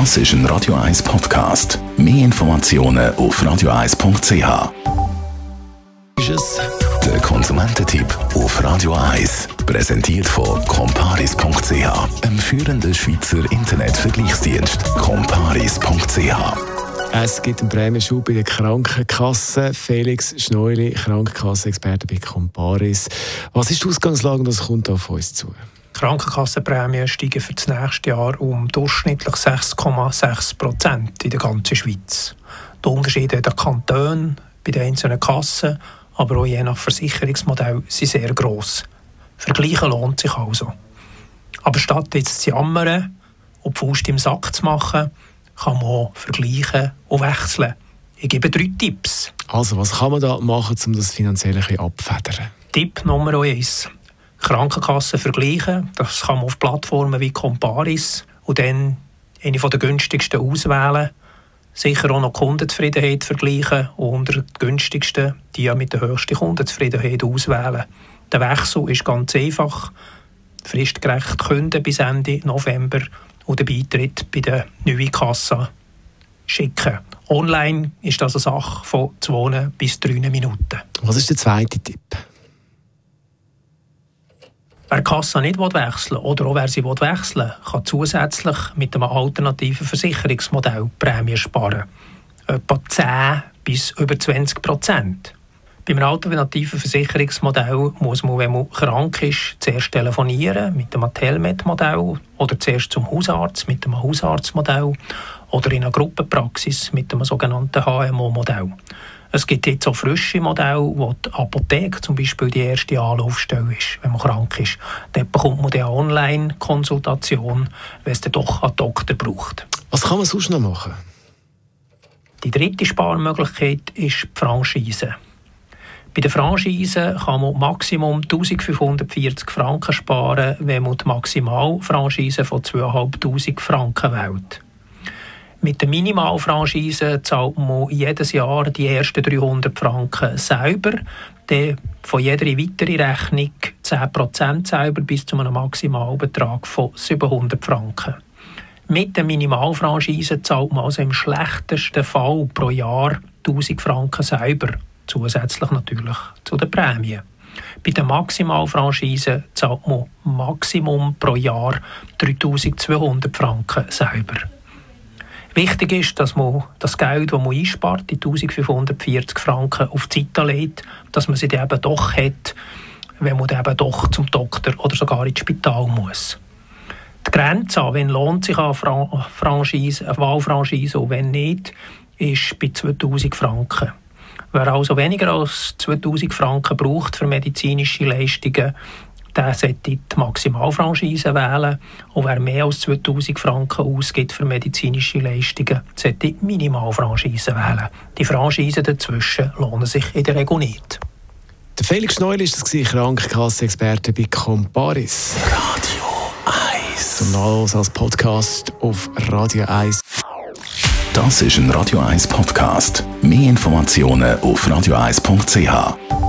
Das ist ein Radio 1 Podcast. Mehr Informationen auf radio1.ch. Ist es der Konsumententipp auf Radio 1, präsentiert von comparis.ch, einem führenden Schweizer Internetvergleichsdienst. comparis.ch es gibt einen Prämienschub bei der Krankenkasse. Felix Schneuli, Krankenkassenexperte bei Comparis. Was ist die Ausgangslage und was kommt auf uns zu? Krankenkassenprämien steigen für das nächste Jahr um durchschnittlich 6,6 Prozent in der ganzen Schweiz. Die Unterschiede der Kantone bei den einzelnen Kassen, aber auch je nach Versicherungsmodell, sind sehr gross. Vergleichen lohnt sich also. Aber statt jetzt zu jammern und die Faust im Sack zu machen, kann man auch vergleichen und wechseln. Ich gebe drei Tipps. Also, was kann man da machen, um das finanziell ein bisschen abfedern? Tipp Nummer eins. Krankenkassen vergleichen. Das kann man auf Plattformen wie Comparis und dann eine der günstigsten auswählen. Sicher auch noch Kundenzufriedenheit vergleichen und unter die günstigsten die mit der höchsten Kundenzufriedenheit auswählen. Der Wechsel ist ganz einfach. Fristgerecht künden bis Ende November und den Beitritt bei der neuen Kasse schicken. Online ist das eine Sache von zwei bis drei Minuten. Was ist der zweite Tipp? Wer die Kasse nicht wechseln will, oder auch wer sie wechseln will, kann zusätzlich mit einem alternativen Versicherungsmodell Prämien sparen. Etwa 10 bis über 20 Prozent. Beim alternativen Versicherungsmodell muss man, wenn man krank ist, zuerst telefonieren mit dem Telmet-Modell oder zuerst zum Hausarzt mit dem Hausarztmodell oder in einer Gruppenpraxis mit dem sogenannten HMO-Modell. Es gibt jetzt auch frische Modelle, wo die Apotheke zum Beispiel die erste Anlaufstelle ist, wenn man krank ist. Dort bekommt man eine Online-Konsultation, wenn es dann doch einen Doktor braucht. Was kann man sonst noch machen? Die dritte Sparmöglichkeit ist die Franchise. Bei der Franchise kann man Maximum 1540 Franken sparen, wenn man die Maximalfranchise von 2500 Franken wählt. Mit der Minimalfranchise zahlt man jedes Jahr die ersten 300 Franken selber, dann von jeder weiteren Rechnung 10% selber bis zu einem Maximalbetrag von 700 Franken. Mit der Minimalfranchise zahlt man also im schlechtesten Fall pro Jahr 1000 Franken selber, zusätzlich natürlich zu den Prämien. Bei der Maximalfranchise zahlt man Maximum pro Jahr 3200 Franken selber. Wichtig ist, dass man das Geld, das man einspart, die 1540 Franken, auf die Seite legt, dass man sie dann eben doch hat, wenn man dann eben doch zum Doktor oder sogar ins Spital muss. Die Grenze, wenn lohnt sich eine Franchise, eine Wahlfranchise und wenn nicht, ist bei 2000 Franken. Wer also weniger als 2000 Franken braucht für medizinische Leistungen, der sollte die Maximalfranchise wählen. Und wer mehr als 2000 Franken ausgibt für medizinische Leistungen, sollte die Minimalfranchise wählen. Die Franchisen dazwischen lohnen sich in der Regel nicht. Der Felix Neul ist das Krankenkasse-Experte bei Comparis. Radio 1. Zum Nachlesen als Podcast auf Radio 1. Das ist ein Radio 1 Podcast. Mehr Informationen auf radio1.ch.